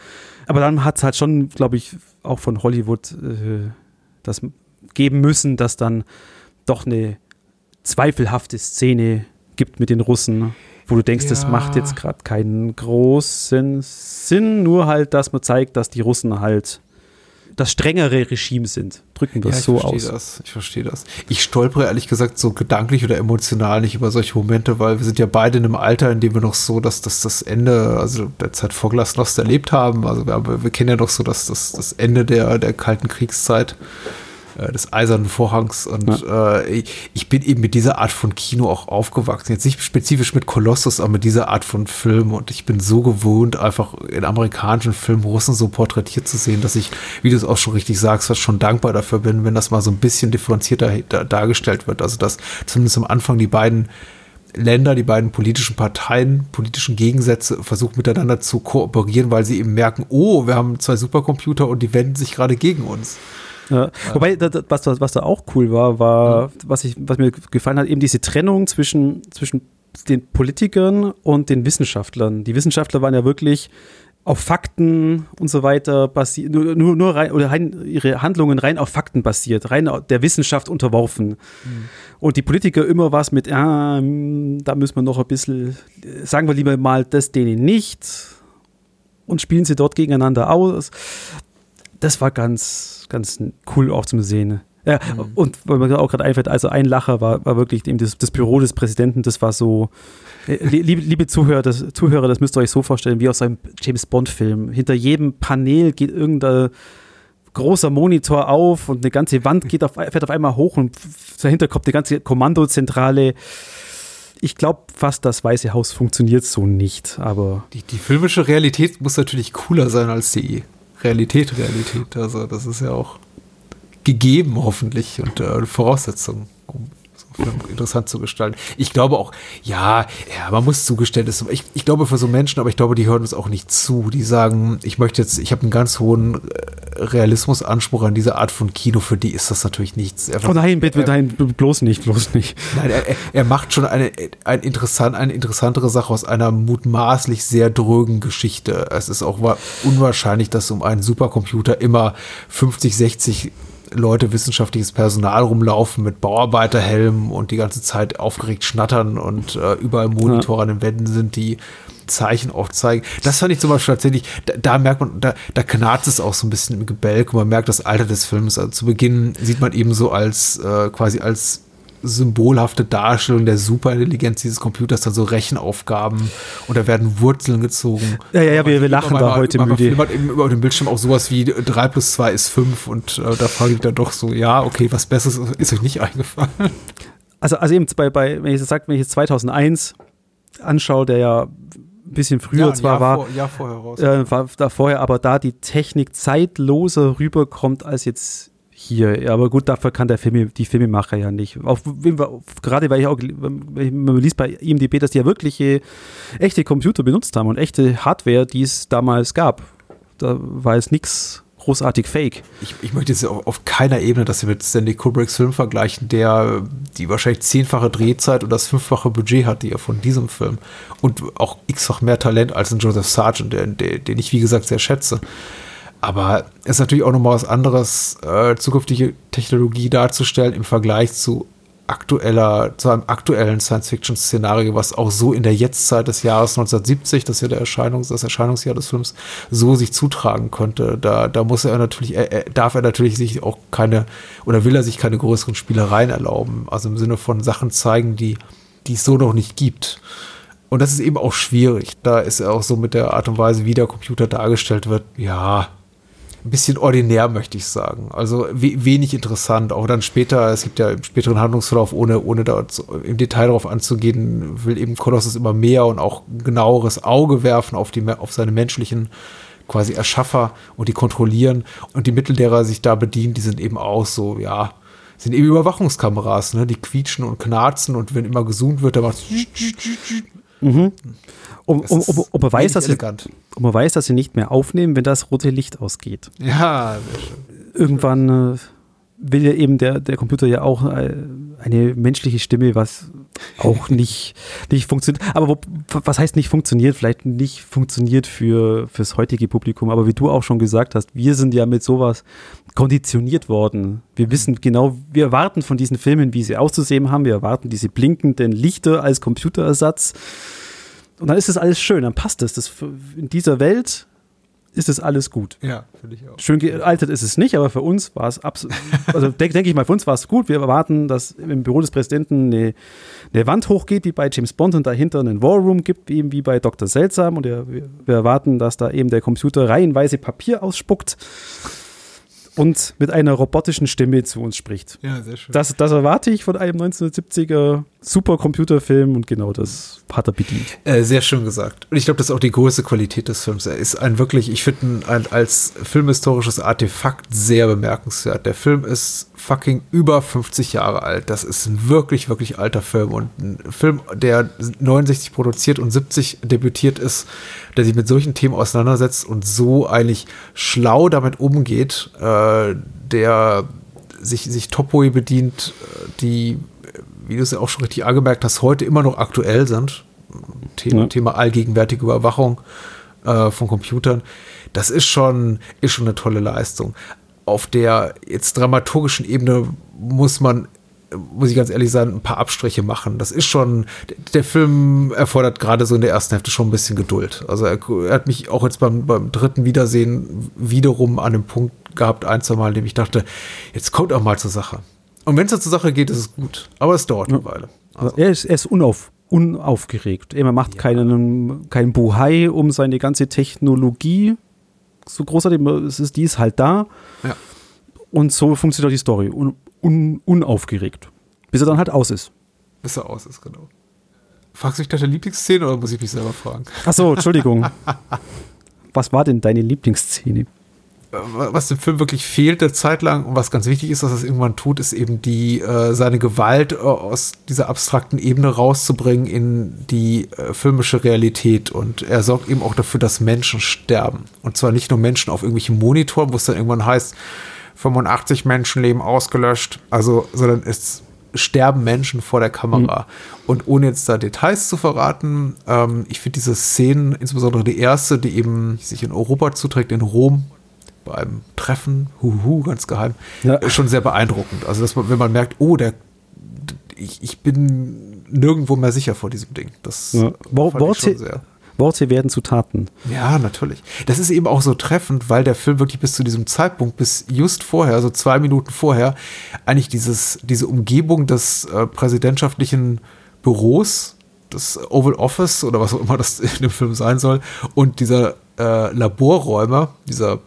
aber dann hat es halt schon, glaube ich, auch von Hollywood äh, das geben müssen, dass dann doch eine zweifelhafte Szene gibt mit den Russen, wo du denkst, das
Ja.
macht jetzt gerade keinen großen Sinn, nur halt, dass man zeigt, dass die Russen halt das strengere Regime sind. Drücken wir
Ja,
es
ich
so
verstehe
aus.
das. Ich verstehe das. Ich stolpere ehrlich gesagt so gedanklich oder emotional nicht über solche Momente, weil wir sind ja beide in einem Alter, in dem wir noch so, dass das, das Ende, also der Zeit vor Glasnost erlebt haben. Also wir, wir kennen ja noch so das, das, das Ende der, der Kalten Kriegszeit. Äh, des Eisernen Vorhangs. Und ja. äh, ich bin eben mit dieser Art von Kino auch aufgewachsen. Jetzt nicht spezifisch mit Kolossus, aber mit dieser Art von Film. Und ich bin so gewohnt, einfach in amerikanischen Filmen Russen so porträtiert zu sehen, dass ich, wie du es auch schon richtig sagst, was schon dankbar dafür bin, wenn das mal so ein bisschen differenzierter dargestellt wird. Also dass zumindest am Anfang die beiden Länder, die beiden politischen Parteien, politischen Gegensätze versuchen miteinander zu kooperieren, weil sie eben merken, oh, wir haben zwei Supercomputer und die wenden sich gerade gegen uns.
Ja. Wobei, das, was, was da auch cool war, war, was, ich, was mir gefallen hat, eben diese Trennung zwischen, zwischen den Politikern und den Wissenschaftlern. Die Wissenschaftler waren ja wirklich auf Fakten und so weiter basiert, nur, nur, nur rein, oder rein, ihre Handlungen rein auf Fakten basiert, rein der Wissenschaft unterworfen. Mhm. Und die Politiker immer was mit, ah, hm, da müssen wir noch ein bisschen, sagen wir lieber mal das denen nicht und spielen sie dort gegeneinander aus. Das war ganz, ganz cool auch zum Sehen. Ja, mhm. und weil mir auch gerade einfällt, also ein Lacher war, war wirklich eben das, das Büro des Präsidenten, das war so, äh, liebe, liebe Zuhörer, das, Zuhörer, das müsst ihr euch so vorstellen, wie aus einem James Bond-Film. Hinter jedem Panel geht irgendein großer Monitor auf und eine ganze Wand geht auf, fährt auf einmal hoch und dahinter kommt die ganze Kommandozentrale. Ich glaube fast, das Weiße Haus funktioniert so nicht, aber.
Die, die filmische Realität muss natürlich cooler sein als die Realität, Realität. Also, das ist ja auch gegeben, hoffentlich, und äh, Voraussetzungen, um interessant zu gestalten. Ich glaube auch, ja, ja, man muss zugestehen, ich, ich glaube für so Menschen, aber ich glaube, die hören uns auch nicht zu. Die sagen, ich möchte jetzt, ich habe einen ganz hohen äh, Realismusanspruch an diese Art von Kino. Für die ist das natürlich nichts.
Er, oh nein, bitte, er, nein, bloß nicht, bloß nicht.
Nein, er, er macht schon eine, ein interessant, eine interessantere Sache aus einer mutmaßlich sehr drögen Geschichte. Es ist auch unwahrscheinlich, dass um einen Supercomputer immer 50, 60 Leute, wissenschaftliches Personal rumlaufen mit Bauarbeiterhelmen und die ganze Zeit aufgeregt schnattern und äh, überall Monitore ja. an den Wänden sind, die Zeichen aufzeigen. Das fand ich zum Beispiel tatsächlich, da, da merkt man, da, da knarrt es auch so ein bisschen im Gebälk und man merkt das Alter des Films. Also zu Beginn sieht man eben so als äh, quasi als symbolhafte Darstellung der Superintelligenz dieses Computers, dann so Rechenaufgaben und da werden Wurzeln gezogen.
Ja, ja, ja wir, wir lachen da heute
man müde. Man eben über dem Bildschirm auch sowas wie 3 plus 2 ist 5 und äh, da frage ich dann doch so, ja, okay, was Besseres ist euch nicht eingefallen?
Also, also eben bei, bei wenn ich jetzt sage, wenn ich jetzt 2001 anschaue, der ja ein bisschen früher ja, zwar Jahr war, vor,
Jahr vorher raus.
Äh, war da vorher, aber da die Technik zeitloser rüberkommt als jetzt hier. Aber gut, dafür kann der Film, die Filmemacher ja nicht. Auch, gerade weil ich auch, man liest bei IMDb, dass die ja wirkliche, echte Computer benutzt haben und echte Hardware, die es damals gab. Da war es nichts großartig fake.
Ich, ich möchte jetzt auf keiner Ebene, dass wir mit Stanley Kubricks Film vergleichen, der die wahrscheinlich zehnfache Drehzeit und das fünffache Budget hat, die er von diesem Film. Und auch x-fach mehr Talent als ein Joseph Sargent, den, den ich wie gesagt sehr schätze. Aber es ist natürlich auch nochmal was anderes, äh, zukünftige Technologie darzustellen im Vergleich zu aktueller, zu einem aktuellen Science-Fiction-Szenario, was auch so in der Jetztzeit des Jahres 1970, das ja der Erscheinungs-, das Erscheinungsjahr des Films, so sich zutragen könnte. Da, da muss er natürlich, er, er, darf er natürlich sich auch keine, oder will er sich keine größeren Spielereien erlauben. Also im Sinne von Sachen zeigen, die, die es so noch nicht gibt. Und das ist eben auch schwierig. Da ist er auch so mit der Art und Weise, wie der Computer dargestellt wird, ja, ein bisschen ordinär, möchte ich sagen. Also we wenig interessant. Auch dann später, es gibt ja im späteren Handlungsverlauf, ohne, ohne da im Detail darauf anzugehen, will eben Kolossus immer mehr und auch genaueres Auge werfen auf, die, auf seine menschlichen quasi Erschaffer und die kontrollieren. Und die Mittel, derer er sich da bedient, die sind eben auch so, ja, sind eben Überwachungskameras, ne? Die quietschen und knarzen und wenn immer gezoomt wird, dann macht
mhm. Um, um, um, um, man weiß, dass sie, um man weiß, dass sie nicht mehr aufnehmen, wenn das rote Licht ausgeht.
Ja,
Irgendwann äh, will ja eben der, der Computer ja auch äh, eine menschliche Stimme, was auch nicht, nicht funktioniert. Aber wo, was heißt nicht funktioniert? Vielleicht nicht funktioniert für fürs heutige Publikum. Aber wie du auch schon gesagt hast, wir sind ja mit sowas konditioniert worden. Wir wissen genau, wir erwarten von diesen Filmen, wie sie auszusehen haben. Wir erwarten diese blinkenden Lichter als Computerersatz. Und dann ist das alles schön, dann passt es. Das, in dieser Welt ist das alles gut.
Ja, finde ich auch.
Schön gealtert ist es nicht, aber für uns war es absolut, also denke denk ich mal, für uns war es gut. Wir erwarten, dass im Büro des Präsidenten eine, eine, Wand hochgeht, wie bei James Bond und dahinter einen War Room gibt, eben wie bei Dr. Seltsam. Und wir, wir erwarten, dass da eben der Computer reihenweise Papier ausspuckt und mit einer robotischen Stimme zu uns spricht.
Ja, sehr schön.
Das, das erwarte ich von einem 1970er Supercomputerfilm und genau das hat er bedient.
Äh, sehr schön gesagt. Und ich glaube, das ist auch die größte Qualität des Films. Er ist ein wirklich, ich finde, ein, als filmhistorisches Artefakt sehr bemerkenswert. Der Film ist fucking über 50 Jahre alt. Das ist ein wirklich, wirklich alter Film. Und ein Film, der 69 produziert und 70 debütiert ist, der sich mit solchen Themen auseinandersetzt und so eigentlich schlau damit umgeht, äh, der sich, sich Topoi bedient, äh, die, wie du es ja auch schon richtig angemerkt hast, heute immer noch aktuell sind. Thema, ja. Thema allgegenwärtige Überwachung äh, von Computern. Das ist schon, ist schon eine tolle Leistung. Auf der jetzt dramaturgischen Ebene muss man muss ich ganz ehrlich sagen, ein paar Abstriche machen. Das ist schon, der Film erfordert gerade so in der ersten Hälfte schon ein bisschen Geduld. Also er, er hat mich auch jetzt beim, beim, dritten Wiedersehen wiederum an dem Punkt gehabt, ein, zwei Mal, in dem ich dachte, jetzt kommt auch mal zur Sache. Und wenn es zur Sache geht, ist es gut. Aber es dauert eine Weile.
Also. Er ist, er ist unauf, unaufgeregt. Er macht ja. keinen, keinen Buhai um seine ganze Technologie. So großartig, es ist, die ist halt da.
Ja.
Und so funktioniert auch die Story. Un, un, unaufgeregt. Bis er dann halt aus ist.
Bis er aus ist, genau. Fragst du dich deine Lieblingsszene oder muss ich mich selber fragen?
Achso, Entschuldigung. Was war denn deine Lieblingsszene?
Was dem Film wirklich fehlt eine Zeit lang und was ganz wichtig ist, dass er es irgendwann tut, ist eben die äh, seine Gewalt äh, aus dieser abstrakten Ebene rauszubringen in die äh, filmische Realität und er sorgt eben auch dafür, dass Menschen sterben und zwar nicht nur Menschen auf irgendwelchen Monitoren, wo es dann irgendwann heißt 85 Menschenleben ausgelöscht, also sondern es sterben Menschen vor der Kamera. Mhm. Und ohne jetzt da Details zu verraten, ähm, ich finde diese Szenen, insbesondere die erste, die eben sich in Europa zuträgt, in Rom, bei einem Treffen, huhu, ganz geheim, ja. schon sehr beeindruckend. Also, dass man, wenn man merkt, oh, der, ich, ich bin nirgendwo mehr sicher vor diesem Ding. Das
ja. Worte, Worte werden zu Taten.
Ja, natürlich. Das ist eben auch so treffend, weil der Film wirklich bis zu diesem Zeitpunkt, bis just vorher, so zwei Minuten vorher, eigentlich dieses, diese Umgebung des äh, präsidentschaftlichen Büros, des Oval Office oder was auch immer das in dem Film sein soll, und dieser äh, Laborräume, dieser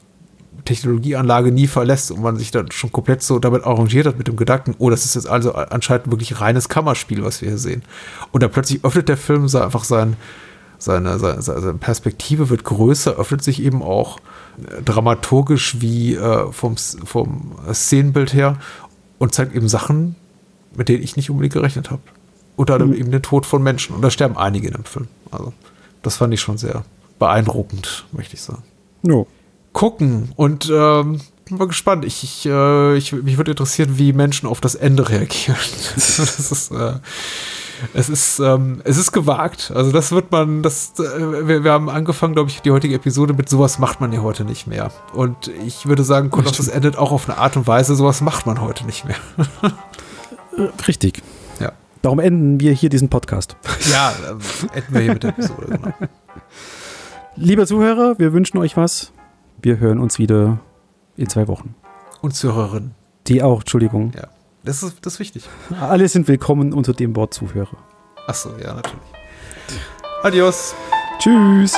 Technologieanlage nie verlässt und man sich dann schon komplett so damit arrangiert hat mit dem Gedanken, oh, das ist jetzt also anscheinend wirklich reines Kammerspiel, was wir hier sehen. Und dann plötzlich öffnet der Film so einfach sein, seine, seine, seine Perspektive wird größer, öffnet sich eben auch äh, dramaturgisch wie äh, vom, vom Szenenbild her und zeigt eben Sachen, mit denen ich nicht unbedingt gerechnet habe. Unter anderem mhm. eben den Tod von Menschen. Und da sterben einige in dem Film. Also, das fand ich schon sehr beeindruckend, möchte ich sagen.
No
gucken und ähm, bin mal gespannt. Ich, ich, äh, ich, mich würde interessieren, wie Menschen auf das Ende reagieren. das ist, äh, es ist, ähm, es ist gewagt. Also das wird man, das, äh, wir, wir, haben angefangen, glaube ich, die heutige Episode mit sowas macht man ja heute nicht mehr. Und ich würde sagen, das endet auch auf eine Art und Weise, sowas macht man heute nicht mehr.
Richtig.
Ja.
Darum enden wir hier diesen Podcast.
Ja, äh, enden wir hier mit der Episode, genau.
Lieber Zuhörer, wir wünschen euch was. Wir hören uns wieder in zwei Wochen.
Und Zuhörerinnen.
Die auch, Entschuldigung.
Ja, das ist, das ist wichtig.
Alle sind willkommen unter dem Wort Zuhörer.
Achso, ja, natürlich. Adios.
Tschüss.